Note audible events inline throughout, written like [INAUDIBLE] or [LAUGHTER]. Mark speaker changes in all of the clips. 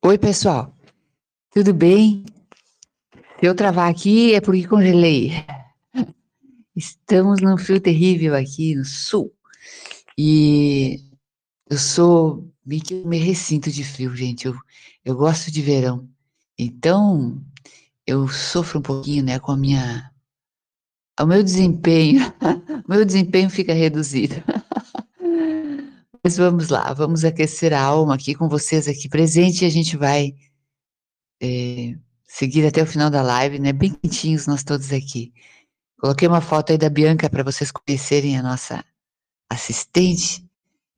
Speaker 1: Oi, pessoal. Tudo bem? Se eu travar aqui é porque congelei. Estamos num frio terrível aqui no sul. E eu sou meio que me recinto de frio, gente. Eu, eu gosto de verão. Então, eu sofro um pouquinho, né, com a minha o meu desempenho. [LAUGHS] o meu desempenho fica reduzido. Mas vamos lá, vamos aquecer a alma aqui com vocês aqui presente e a gente vai é, seguir até o final da live, né? Bem quentinhos nós todos aqui. Coloquei uma foto aí da Bianca para vocês conhecerem a nossa assistente.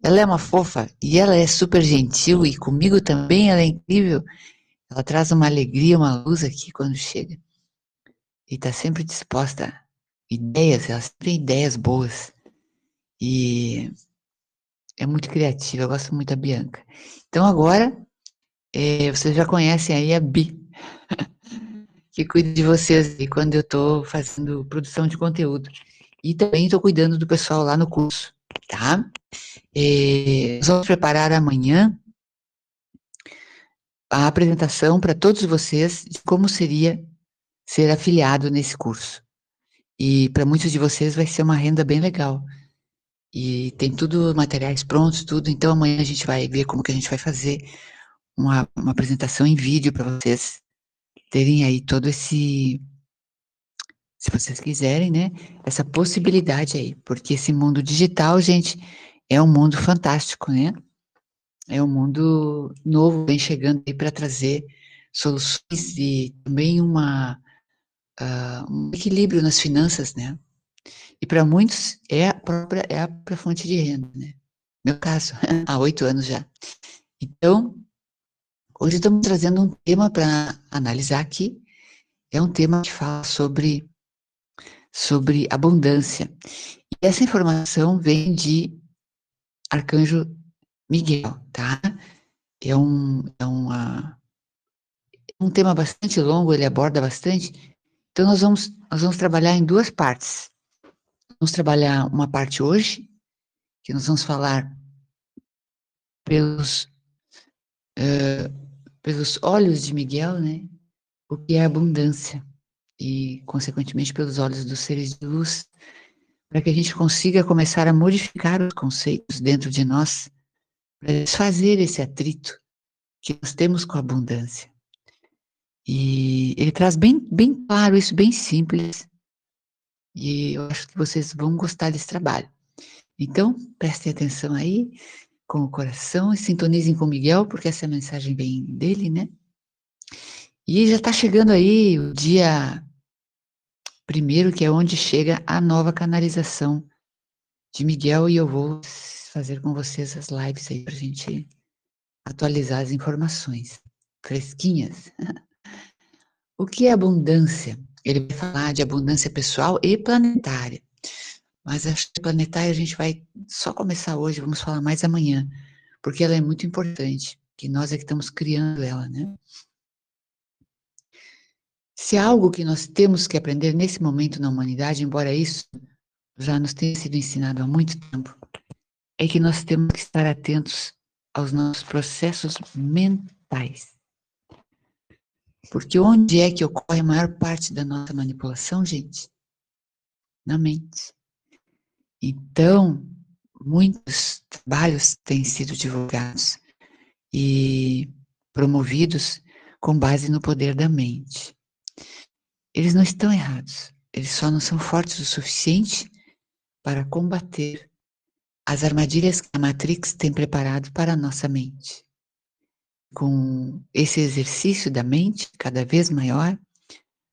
Speaker 1: Ela é uma fofa e ela é super gentil e comigo também ela é incrível. Ela traz uma alegria, uma luz aqui quando chega. E está sempre disposta a ideias, ela sempre tem ideias boas. E é muito criativa, eu gosto muito da Bianca. Então agora, é, vocês já conhecem aí a Bi, [LAUGHS] que cuida de vocês aí quando eu estou fazendo produção de conteúdo. E também estou cuidando do pessoal lá no curso, tá? É, nós vamos preparar amanhã a apresentação para todos vocês de como seria ser afiliado nesse curso. E para muitos de vocês vai ser uma renda bem legal e tem tudo, materiais prontos, tudo. Então amanhã a gente vai ver como que a gente vai fazer uma, uma apresentação em vídeo para vocês terem aí todo esse, se vocês quiserem, né? Essa possibilidade aí, porque esse mundo digital, gente, é um mundo fantástico, né? É um mundo novo, vem chegando aí para trazer soluções e também uma, uh, um equilíbrio nas finanças, né? E para muitos é a própria, é a própria fonte de renda, né? Meu caso, [LAUGHS] há oito anos já. Então, hoje estamos trazendo um tema para analisar aqui. É um tema que fala sobre, sobre abundância. E essa informação vem de Arcanjo Miguel, tá? É um, é uma, um tema bastante longo, ele aborda bastante. Então, nós vamos, nós vamos trabalhar em duas partes. Vamos trabalhar uma parte hoje, que nós vamos falar pelos, uh, pelos olhos de Miguel, né? O que é abundância. E, consequentemente, pelos olhos dos seres de luz, para que a gente consiga começar a modificar os conceitos dentro de nós, para desfazer esse atrito que nós temos com a abundância. E ele traz bem, bem claro isso, bem simples, e eu acho que vocês vão gostar desse trabalho. Então, prestem atenção aí, com o coração, e sintonizem com o Miguel, porque essa mensagem vem dele, né? E já está chegando aí o dia primeiro, que é onde chega a nova canalização de Miguel, e eu vou fazer com vocês as lives aí para a gente atualizar as informações fresquinhas. [LAUGHS] o que é abundância? Ele vai falar de abundância pessoal e planetária. Mas a planetária a gente vai só começar hoje, vamos falar mais amanhã, porque ela é muito importante, que nós é que estamos criando ela, né? Se há algo que nós temos que aprender nesse momento na humanidade, embora isso já nos tenha sido ensinado há muito tempo, é que nós temos que estar atentos aos nossos processos mentais. Porque onde é que ocorre a maior parte da nossa manipulação, gente? Na mente. Então, muitos trabalhos têm sido divulgados e promovidos com base no poder da mente. Eles não estão errados, eles só não são fortes o suficiente para combater as armadilhas que a Matrix tem preparado para a nossa mente com esse exercício da mente cada vez maior,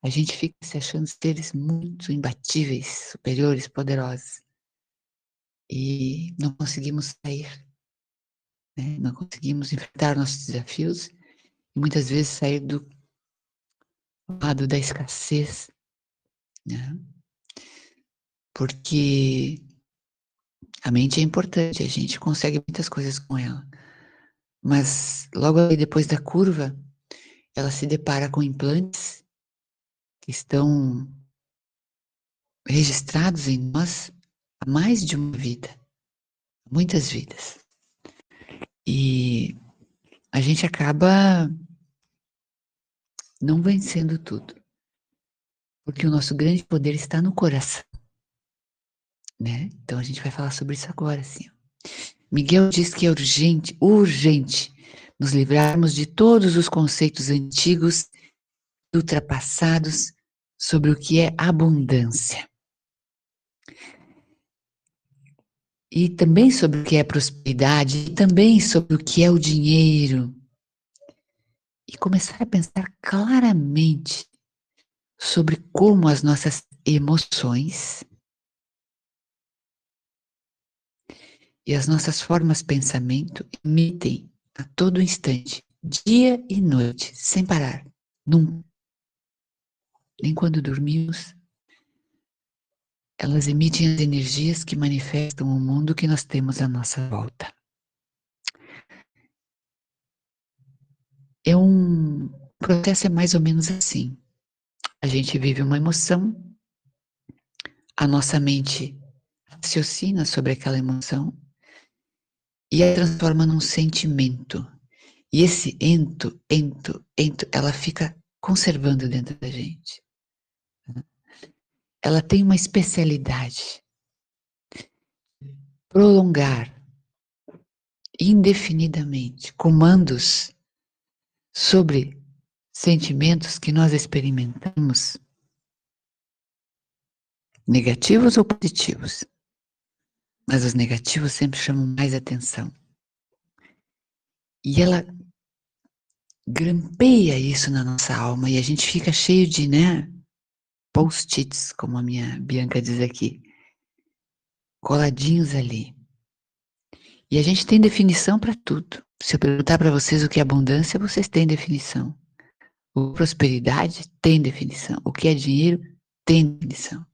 Speaker 1: a gente fica se achando seres muito imbatíveis, superiores, poderosos. E não conseguimos sair, né? não conseguimos enfrentar nossos desafios e muitas vezes sair do lado da escassez, né? Porque a mente é importante, a gente consegue muitas coisas com ela. Mas logo depois da curva, ela se depara com implantes que estão registrados em nós há mais de uma vida, muitas vidas. E a gente acaba não vencendo tudo. Porque o nosso grande poder está no coração. Né? Então a gente vai falar sobre isso agora, assim. Miguel diz que é urgente, urgente, nos livrarmos de todos os conceitos antigos, ultrapassados sobre o que é abundância. E também sobre o que é prosperidade, e também sobre o que é o dinheiro. E começar a pensar claramente sobre como as nossas emoções e as nossas formas de pensamento emitem a todo instante, dia e noite, sem parar, nunca. Nem quando dormimos, elas emitem as energias que manifestam o mundo que nós temos à nossa volta. É um processo é mais ou menos assim. A gente vive uma emoção, a nossa mente raciocina sobre aquela emoção e a transforma num sentimento. E esse ento, ento, ento, ela fica conservando dentro da gente. Ela tem uma especialidade. Prolongar indefinidamente comandos sobre sentimentos que nós experimentamos, negativos ou positivos. Mas os negativos sempre chamam mais atenção. E ela grampeia isso na nossa alma e a gente fica cheio de, né, post-its, como a minha Bianca diz aqui, coladinhos ali. E a gente tem definição para tudo. Se eu perguntar para vocês o que é abundância, vocês têm definição. O prosperidade tem definição. O que é dinheiro tem definição.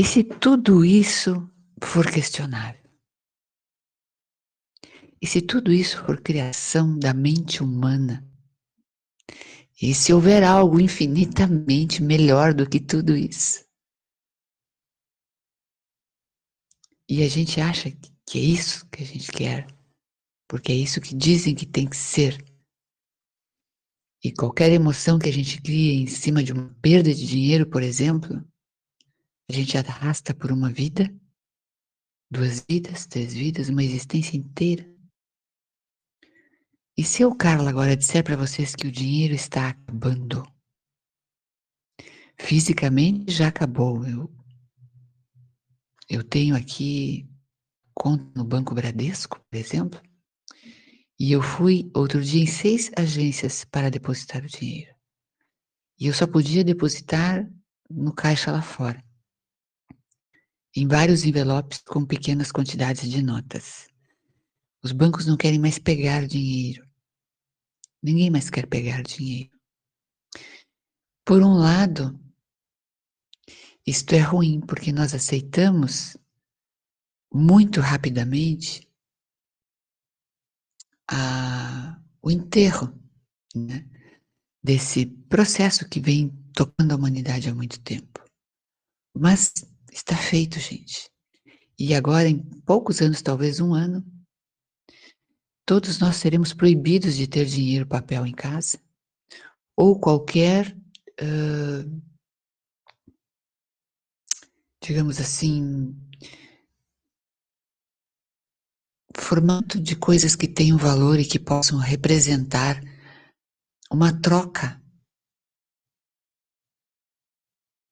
Speaker 1: E se tudo isso for questionável? E se tudo isso for criação da mente humana? E se houver algo infinitamente melhor do que tudo isso? E a gente acha que é isso que a gente quer, porque é isso que dizem que tem que ser. E qualquer emoção que a gente cria em cima de uma perda de dinheiro, por exemplo, a gente arrasta por uma vida, duas vidas, três vidas, uma existência inteira. E se eu, Carla, agora disser para vocês que o dinheiro está acabando, fisicamente já acabou. Eu, eu tenho aqui conta no Banco Bradesco, por exemplo, e eu fui outro dia em seis agências para depositar o dinheiro. E eu só podia depositar no caixa lá fora, em vários envelopes com pequenas quantidades de notas. Os bancos não querem mais pegar dinheiro. Ninguém mais quer pegar dinheiro. Por um lado, isto é ruim, porque nós aceitamos muito rapidamente a, o enterro né, desse processo que vem tocando a humanidade há muito tempo. Mas está feito, gente. E agora, em poucos anos, talvez um ano, todos nós seremos proibidos de ter dinheiro papel em casa ou qualquer, uh, digamos assim, formato de coisas que tenham valor e que possam representar uma troca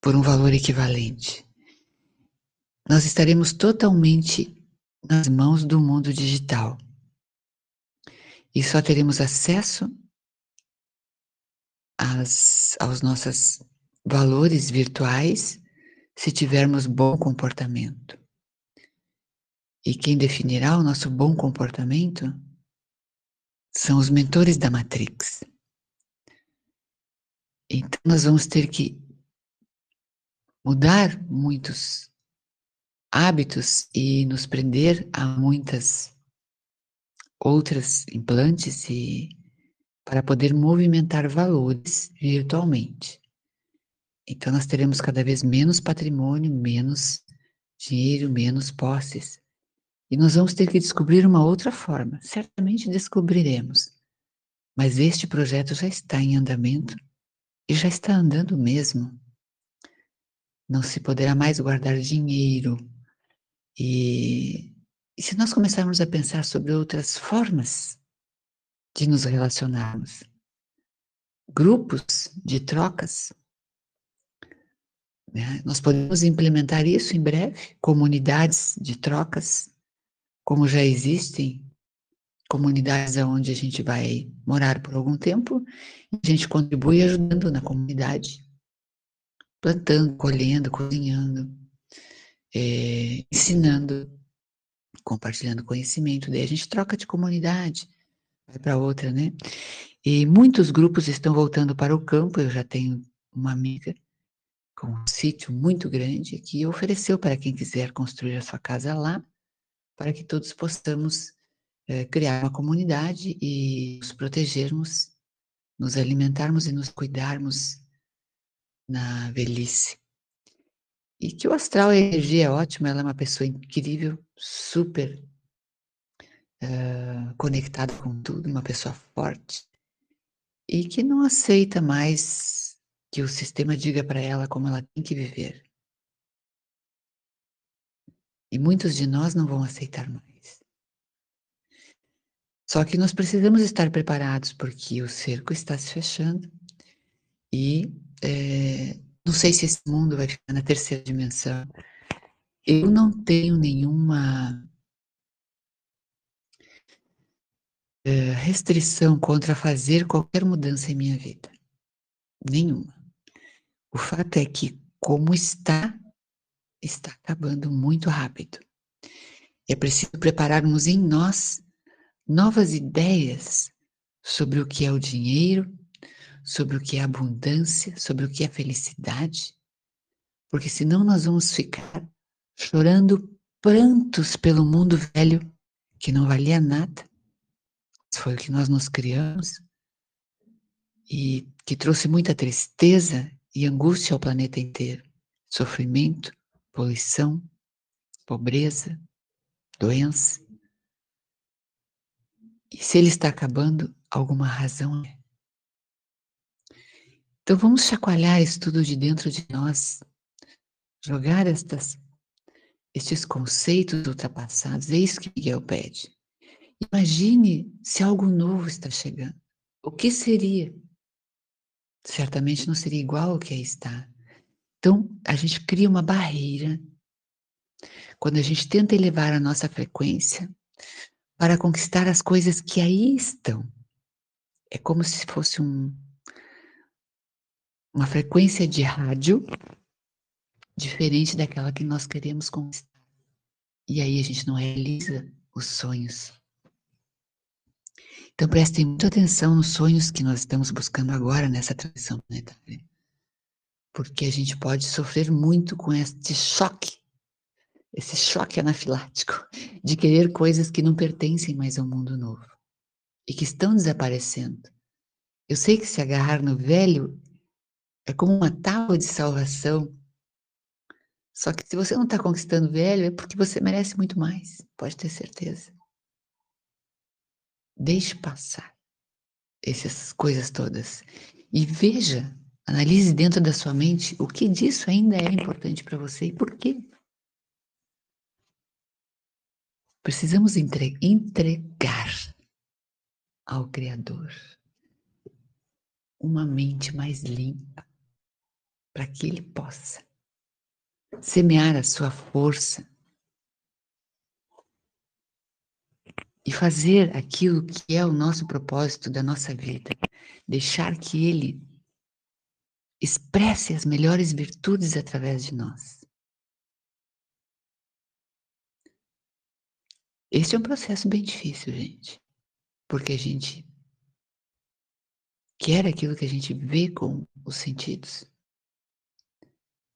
Speaker 1: por um valor equivalente. Nós estaremos totalmente nas mãos do mundo digital e só teremos acesso às, aos nossos valores virtuais se tivermos bom comportamento. E quem definirá o nosso bom comportamento são os mentores da Matrix. Então, nós vamos ter que mudar muitos hábitos e nos prender a muitas outras implantes e para poder movimentar valores virtualmente. Então nós teremos cada vez menos patrimônio, menos dinheiro, menos posses E nós vamos ter que descobrir uma outra forma. Certamente descobriremos. Mas este projeto já está em andamento e já está andando mesmo. Não se poderá mais guardar dinheiro. E, e se nós começarmos a pensar sobre outras formas de nos relacionarmos, grupos de trocas, né? nós podemos implementar isso em breve, comunidades de trocas, como já existem comunidades onde a gente vai morar por algum tempo, a gente contribui ajudando na comunidade, plantando, colhendo, cozinhando, é, ensinando, compartilhando conhecimento. Daí a gente troca de comunidade, vai para outra, né? E muitos grupos estão voltando para o campo. Eu já tenho uma amiga com um sítio muito grande que ofereceu para quem quiser construir a sua casa lá, para que todos possamos é, criar uma comunidade e nos protegermos, nos alimentarmos e nos cuidarmos na velhice. E que o astral, a energia é ótima, ela é uma pessoa incrível, super uh, conectada com tudo, uma pessoa forte, e que não aceita mais que o sistema diga para ela como ela tem que viver. E muitos de nós não vão aceitar mais. Só que nós precisamos estar preparados, porque o cerco está se fechando e é, não sei se esse mundo vai ficar na terceira dimensão. Eu não tenho nenhuma é, restrição contra fazer qualquer mudança em minha vida. Nenhuma. O fato é que, como está, está acabando muito rápido. É preciso prepararmos em nós novas ideias sobre o que é o dinheiro, sobre o que é abundância, sobre o que é felicidade, porque senão nós vamos ficar chorando prantos pelo mundo velho que não valia nada. Foi o que nós nos criamos e que trouxe muita tristeza e angústia ao planeta inteiro. Sofrimento, poluição, pobreza, doença. E se ele está acabando, alguma razão é. Então vamos chacoalhar isso tudo de dentro de nós, jogar estas, estes conceitos ultrapassados. É isso que Miguel pede. Imagine se algo novo está chegando. O que seria? Certamente não seria igual ao que aí está. Então, a gente cria uma barreira. Quando a gente tenta elevar a nossa frequência, para conquistar as coisas que aí estão. É como se fosse um, uma frequência de rádio diferente daquela que nós queremos conquistar. E aí a gente não realiza os sonhos. Então prestem muita atenção nos sonhos que nós estamos buscando agora nessa transição planetária. Porque a gente pode sofrer muito com este choque esse choque anafilático de querer coisas que não pertencem mais ao mundo novo e que estão desaparecendo. Eu sei que se agarrar no velho é como uma tábua de salvação. Só que se você não está conquistando velho, é porque você merece muito mais, pode ter certeza. Deixe passar essas coisas todas e veja, analise dentro da sua mente o que disso ainda é importante para você e por quê. Precisamos entre, entregar ao Criador uma mente mais limpa, para que Ele possa semear a sua força e fazer aquilo que é o nosso propósito da nossa vida, deixar que Ele expresse as melhores virtudes através de nós. Este é um processo bem difícil, gente, porque a gente quer aquilo que a gente vê com os sentidos.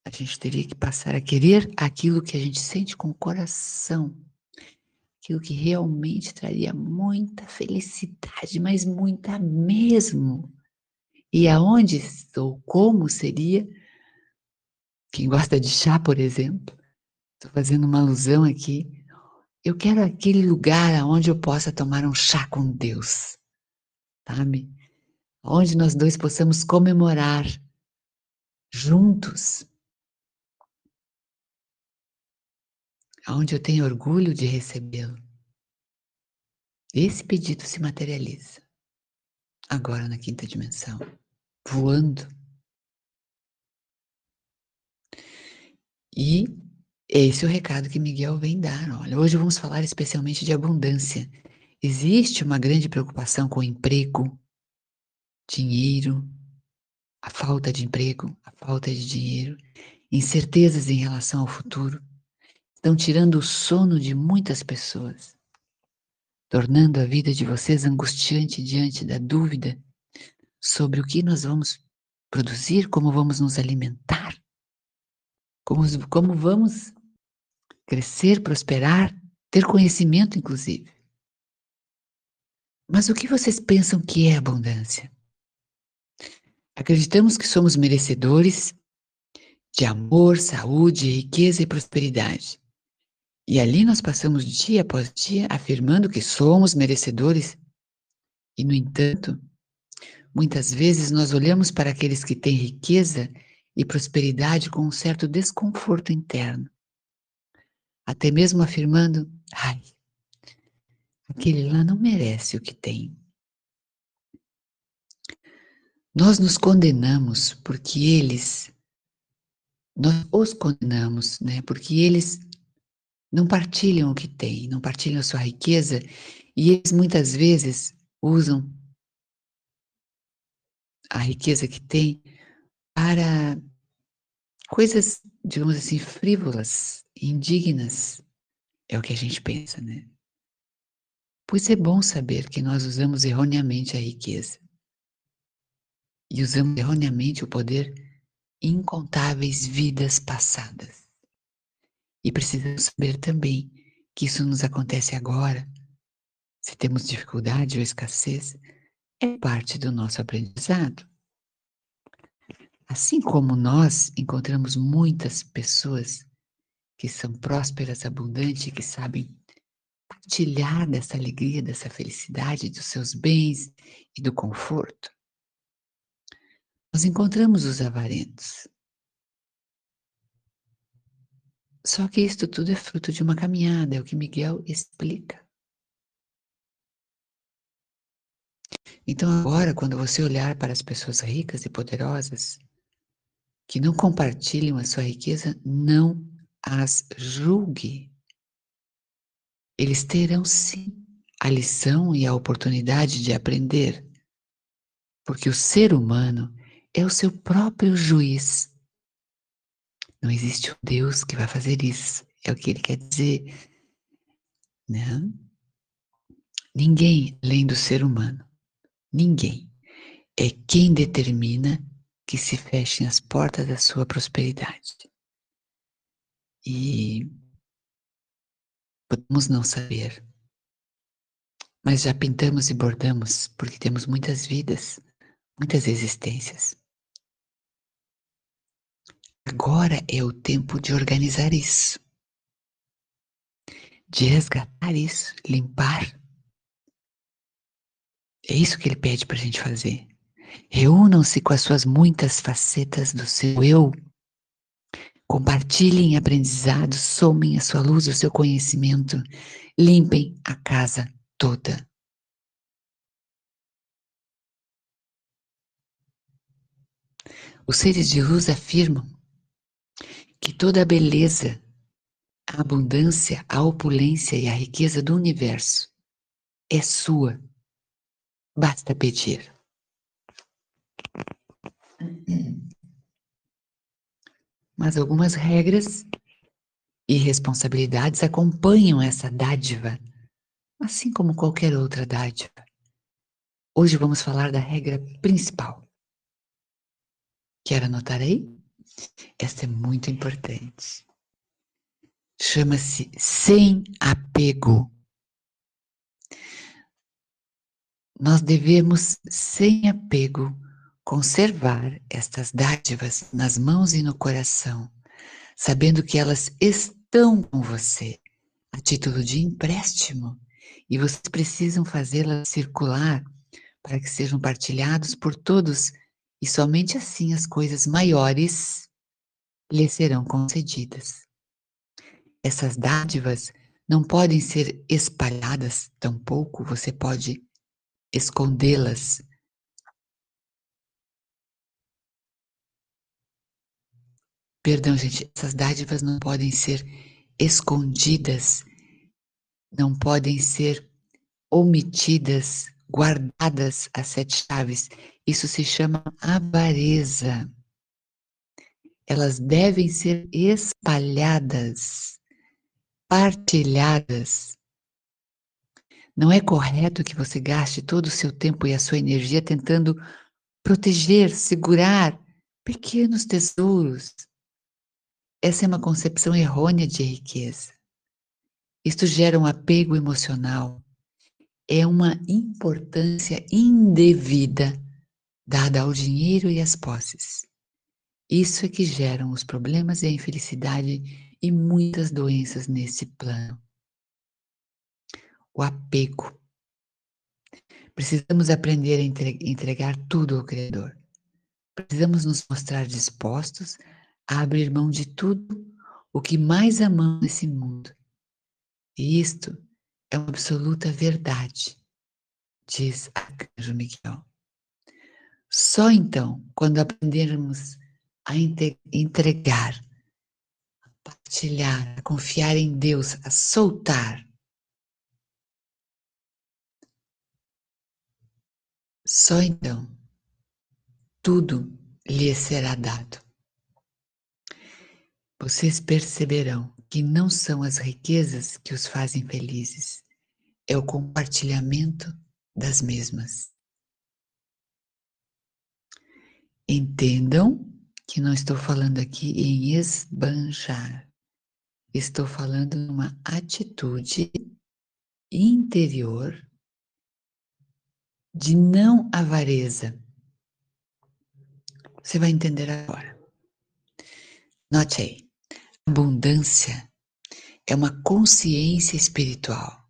Speaker 1: A gente teria que passar a querer aquilo que a gente sente com o coração, aquilo que realmente traria muita felicidade, mas muita mesmo. E aonde ou como seria? Quem gosta de chá, por exemplo, estou fazendo uma alusão aqui Eu quero aquele lugar onde eu possa tomar um chá com Deus, sabe? Onde nós dois possamos comemorar juntos. Onde eu tenho orgulho de recebê-lo. Esse pedido se materializa agora na quinta dimensão, voando. E esse é o recado que Miguel vem dar. Olha, hoje vamos falar especialmente de abundância. Existe uma grande preocupação com emprego, dinheiro, a falta de emprego, a falta de dinheiro, incertezas em relação ao futuro, estão tirando o sono de muitas pessoas tornando a vida de vocês angustiante diante da dúvida sobre o que nós vamos produzir, como vamos nos alimentar, como, como vamos crescer, prosperar, ter conhecimento, inclusive. Mas o que vocês pensam que é abundância? Acreditamos que somos merecedores de amor, saúde, riqueza e prosperidade. E ali nós passamos dia após dia afirmando que somos merecedores. E, no entanto, muitas vezes nós olhamos para aqueles que têm riqueza e prosperidade com um certo desconforto interno. Até mesmo afirmando: ai, aquele lá não merece o que tem. Nós nos condenamos porque eles, nós os condenamos, né? Porque eles não partilham o que têm, não partilham a sua riqueza e eles muitas vezes usam a riqueza que têm para coisas, digamos assim, frívolas, indignas. É o que a gente pensa, né? Pois é bom saber que nós usamos erroneamente a riqueza e usamos erroneamente o poder incontáveis vidas passadas. E precisamos saber também que isso nos acontece agora. Se temos dificuldade ou escassez, é parte do nosso aprendizado. Assim como nós encontramos muitas pessoas que são prósperas, abundantes, que sabem partilhar dessa alegria, dessa felicidade, dos seus bens e do conforto, nós encontramos os avarentos, Só que isto tudo é fruto de uma caminhada, é o que Miguel explica. Então, agora, quando você olhar para as pessoas ricas e poderosas que não compartilham a sua riqueza, não as julgue. Eles terão sim a lição e a oportunidade de aprender, porque o ser humano é o seu próprio juiz não existe um Deus que vai fazer isso. É o que ele quer dizer. Né? Ninguém além do ser humano. Ninguém. É quem determina que se fechem as portas da sua prosperidade. E podemos não saber, mas já pintamos e bordamos porque temos muitas vidas, muitas existências. Agora é o tempo de organizar isso, de resgatar isso, limpar. É isso que ele pede para a gente fazer. Reúnam-se com as suas muitas facetas do seu eu. Compartilhem aprendizados, somem a sua luz, o seu conhecimento. Limpem a casa toda. Os seres de luz afirmam que toda a beleza, a abundância, a opulência e a riqueza do universo é sua. Basta pedir. Mas algumas regras e responsabilidades acompanham essa dádiva, assim como qualquer outra dádiva. Hoje vamos falar da regra principal. Quer anotar aí? Essa é muito importante. Chama-se sem apego. Nós devemos, sem apego, conservar estas dádivas nas mãos e no coração, sabendo que elas estão com você, a título de empréstimo e vocês precisam fazê-las circular para que sejam partilhados por todos e somente assim as coisas maiores lhe serão concedidas. Essas dádivas não podem ser espalhadas, tampouco você pode escondê-las. Perdão, gente, essas dádivas não podem ser escondidas, não podem ser omitidas, guardadas às sete chaves. Isso se chama avareza. Elas devem ser espalhadas, partilhadas. Não é correto que você gaste todo o seu tempo e a sua energia tentando proteger, segurar pequenos tesouros. Essa é uma concepção errônea de riqueza. Isto gera um apego emocional, é uma importância indevida dada ao dinheiro e às posses. Isso é que geram os problemas e a infelicidade e muitas doenças nesse plano. O apego. Precisamos aprender a entregar tudo ao Criador. Precisamos nos mostrar dispostos a abrir mão de tudo o que mais amamos nesse mundo. E isto é absoluta verdade, diz Arcanjo Miguel. Só então, quando aprendermos a entregar, a partilhar, a confiar em Deus, a soltar, só então tudo lhe será dado. Vocês perceberão que não são as riquezas que os fazem felizes, é o compartilhamento das mesmas. Entendam que não estou falando aqui em esbanjar, estou falando numa atitude interior de não avareza. Você vai entender agora. Note aí. Abundância é uma consciência espiritual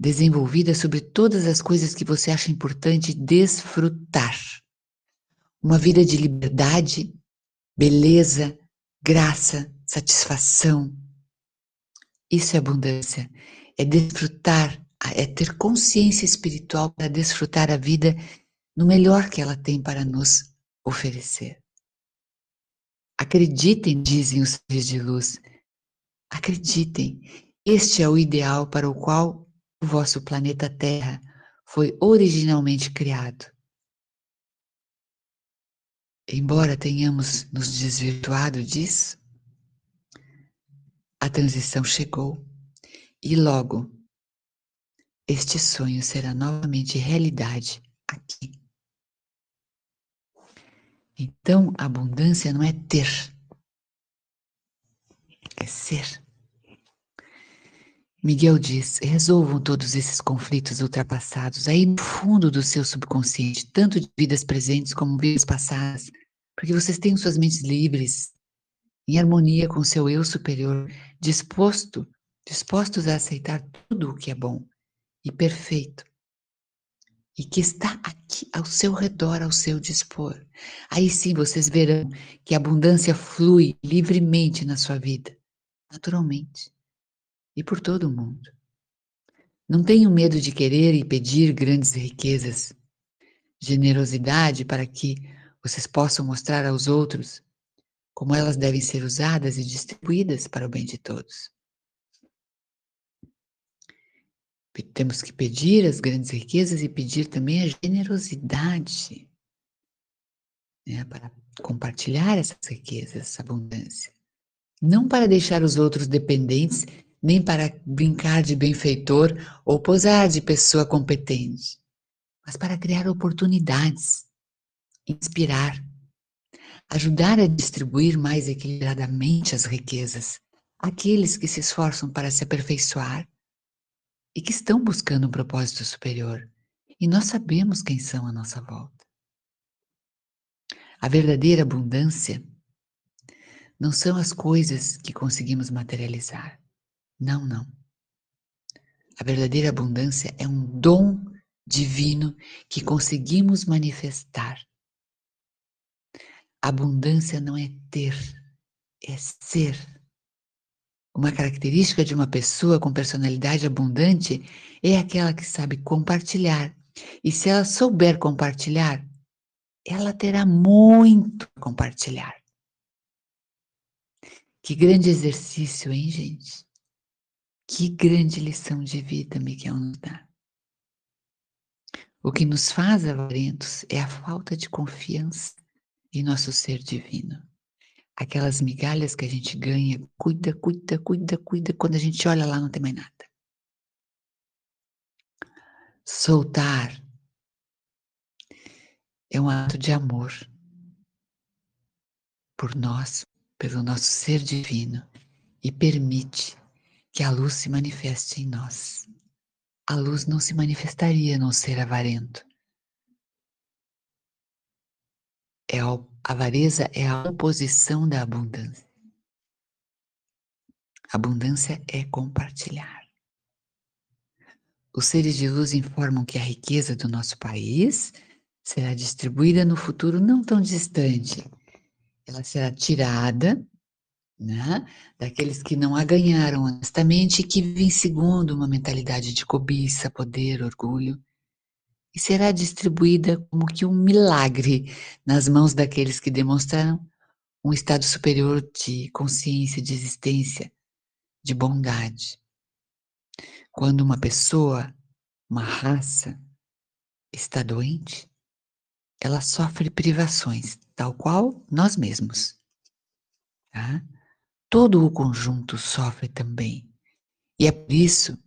Speaker 1: desenvolvida sobre todas as coisas que você acha importante desfrutar. Uma vida de liberdade, beleza, graça, satisfação. Isso é abundância. É desfrutar, é ter consciência espiritual para desfrutar a vida no melhor que ela tem para nos oferecer. Acreditem, dizem os seres de luz. Acreditem, este é o ideal para o qual o vosso planeta Terra foi originalmente criado. Embora tenhamos nos desvirtuado disso, a transição chegou e logo este sonho será novamente realidade aqui. Então, abundância não é ter, é ser. Miguel diz: resolvam todos esses conflitos ultrapassados aí no fundo do seu subconsciente, tanto de vidas presentes como vidas passadas, para que vocês tenham suas mentes livres, em harmonia com seu eu superior, disposto, dispostos a aceitar tudo o que é bom e perfeito e que está aqui ao seu redor, ao seu dispor. Aí sim vocês verão que a abundância flui livremente na sua vida, naturalmente, e por todo o mundo. Não tenham medo de querer e pedir grandes riquezas, generosidade para que vocês possam mostrar aos outros como elas devem ser usadas e distribuídas para o bem de todos. Temos que pedir as grandes riquezas e pedir também a generosidade né, para compartilhar essas riquezas, essa abundância. Não para deixar os outros dependentes, nem para brincar de benfeitor ou posar de pessoa competente, mas para criar oportunidades, inspirar, ajudar a distribuir mais equilibradamente as riquezas àqueles que se esforçam para se aperfeiçoar e que estão buscando um propósito superior. E nós sabemos quem são à nossa volta. A verdadeira abundância não são as coisas que conseguimos materializar. Não, não. A verdadeira abundância é um dom divino que conseguimos manifestar. Abundância não é ter, é ser. Uma característica de uma pessoa com personalidade abundante é aquela que sabe compartilhar. E se ela souber compartilhar, ela terá muito a compartilhar. Que grande exercício, hein, gente? Que grande lição de vida Miguel nos dá. O que nos faz avarentos é a falta de confiança em nosso ser divino. Aquelas migalhas que a gente ganha, cuida, cuida, cuida, cuida, quando a gente olha lá não tem mais nada. Soltar é um ato de amor por nós, pelo nosso ser divino e permite que a luz se manifeste em nós. A luz não se manifestaria no ser avarento. É a avareza é a oposição da abundância. Abundância é compartilhar. Os seres de luz informam que a riqueza do nosso país será distribuída no futuro não tão distante. Ela será tirada né? daqueles que não a ganharam honestamente e que vivem segundo uma mentalidade de cobiça, poder, orgulho, e será distribuída como que um milagre nas mãos daqueles que demonstraram um estado superior de consciência, de existência, de bondade. Quando uma pessoa, uma raça, está doente, ela sofre privações, tal qual nós mesmos. Tá? todo o conjunto sofre também. E é por isso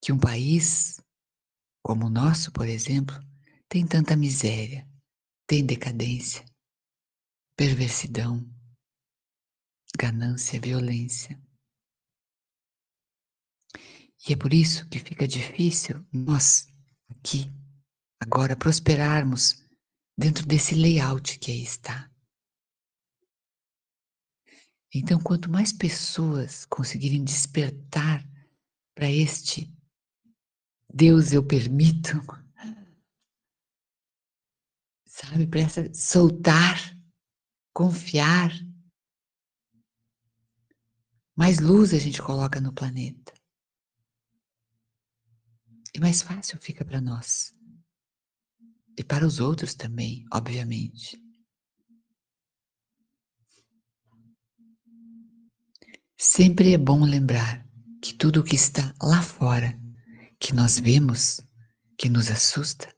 Speaker 1: que um país como o nosso, por exemplo, tem tanta miséria, tem decadência, perversidão, ganância, violência. E é por isso que fica difícil nós, aqui, agora, prosperarmos dentro desse layout que aí está. Então, quanto mais pessoas conseguirem despertar para este Deus eu permito, sabe, para essa soltar, confiar, mais luz a gente coloca no planeta. E mais fácil fica para nós. E para os outros também, obviamente. Sempre é bom lembrar que tudo o que está lá fora, que nós vemos, que nos assusta,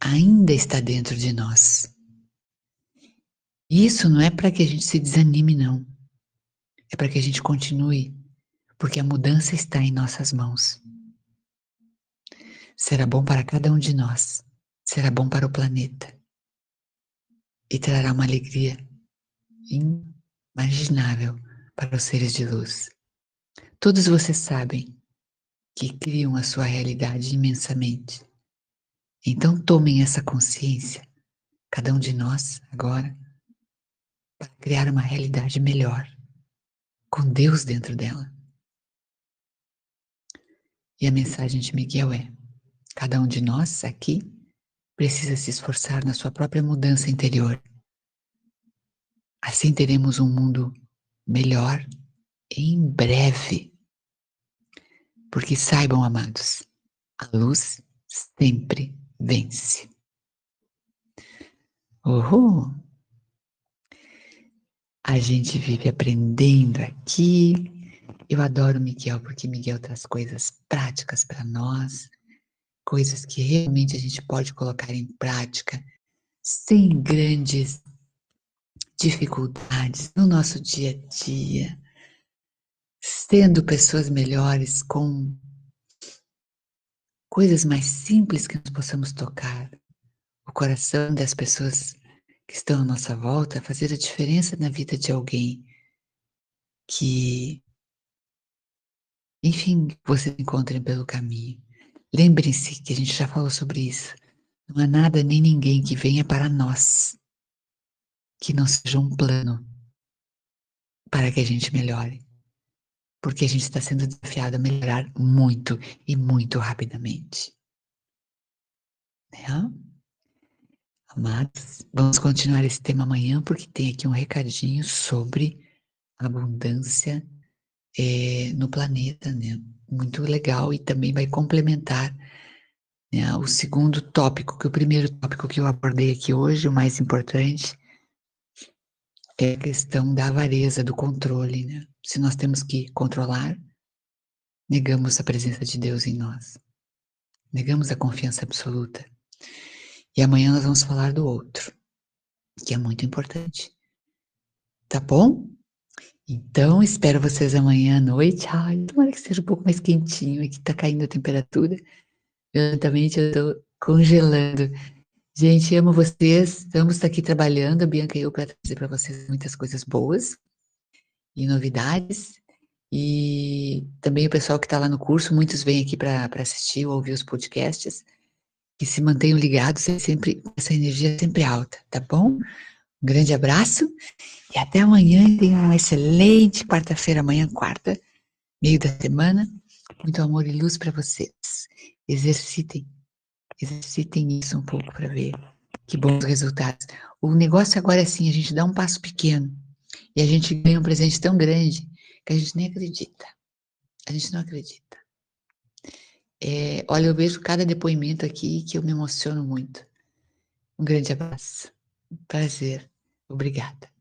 Speaker 1: ainda está dentro de nós. Isso não é para que a gente se desanime, não. É para que a gente continue, porque a mudança está em nossas mãos. Será bom para cada um de nós, será bom para o planeta e trará uma alegria inimaginável para os seres de luz. Todos vocês sabem que criam a sua realidade imensamente. Então tomem essa consciência, cada um de nós agora, para criar uma realidade melhor, com Deus dentro dela. E a mensagem de Miguel é: cada um de nós aqui precisa se esforçar na sua própria mudança interior. Assim teremos um mundo melhor em breve. Porque saibam, amados, a luz sempre vence. Uhul! A gente vive aprendendo aqui. Eu adoro Miguel porque Miguel traz coisas práticas para nós, coisas que realmente a gente pode colocar em prática sem grandes dificuldades no nosso dia a dia, sendo pessoas melhores com coisas mais simples que nós possamos tocar o coração das pessoas que estão à nossa volta, fazer a diferença na vida de alguém que, enfim, vocês encontrem pelo caminho. Lembrem-se que a gente já falou sobre isso. Não há nada nem ninguém que venha para nós que não seja um plano para que a gente melhore. Porque a gente está sendo desafiado a melhorar muito e muito rapidamente. Né? Amados, vamos continuar esse tema amanhã, porque tem aqui um recadinho sobre abundância é, no planeta, né? Muito legal e também vai complementar né, o segundo tópico, que o primeiro tópico que eu abordei aqui hoje, o mais importante, é a questão da avareza, do controle, né? Se nós temos que controlar, negamos a presença de Deus em nós. Negamos a confiança absoluta. E amanhã nós vamos falar do outro, que é muito importante. Tá bom? Então, espero vocês amanhã à noite. Ai, tomara que seja um pouco mais quentinho, aqui tá caindo a temperatura. Eu tô congelando. Gente, amo vocês. Estamos aqui trabalhando, a Bianca e eu, para trazer para vocês muitas coisas boas e novidades. E também o pessoal que está lá no curso, muitos vêm aqui para assistir ou ouvir os podcasts, que se mantenham ligados, é sempre, essa energia é sempre alta, tá bom? Um grande abraço e até amanhã. Tenham uma excelente quarta-feira, amanhã, quarta, meio da semana. Muito amor e luz para vocês. Exercitem Exercitem isso um pouco para ver que bons resultados. O negócio agora é assim, a gente dá um passo pequeno e a gente ganha um presente tão grande que a gente nem acredita. A gente não acredita. É, olha, eu vejo cada depoimento aqui que eu me emociono muito. Um grande abraço. Prazer. Obrigada.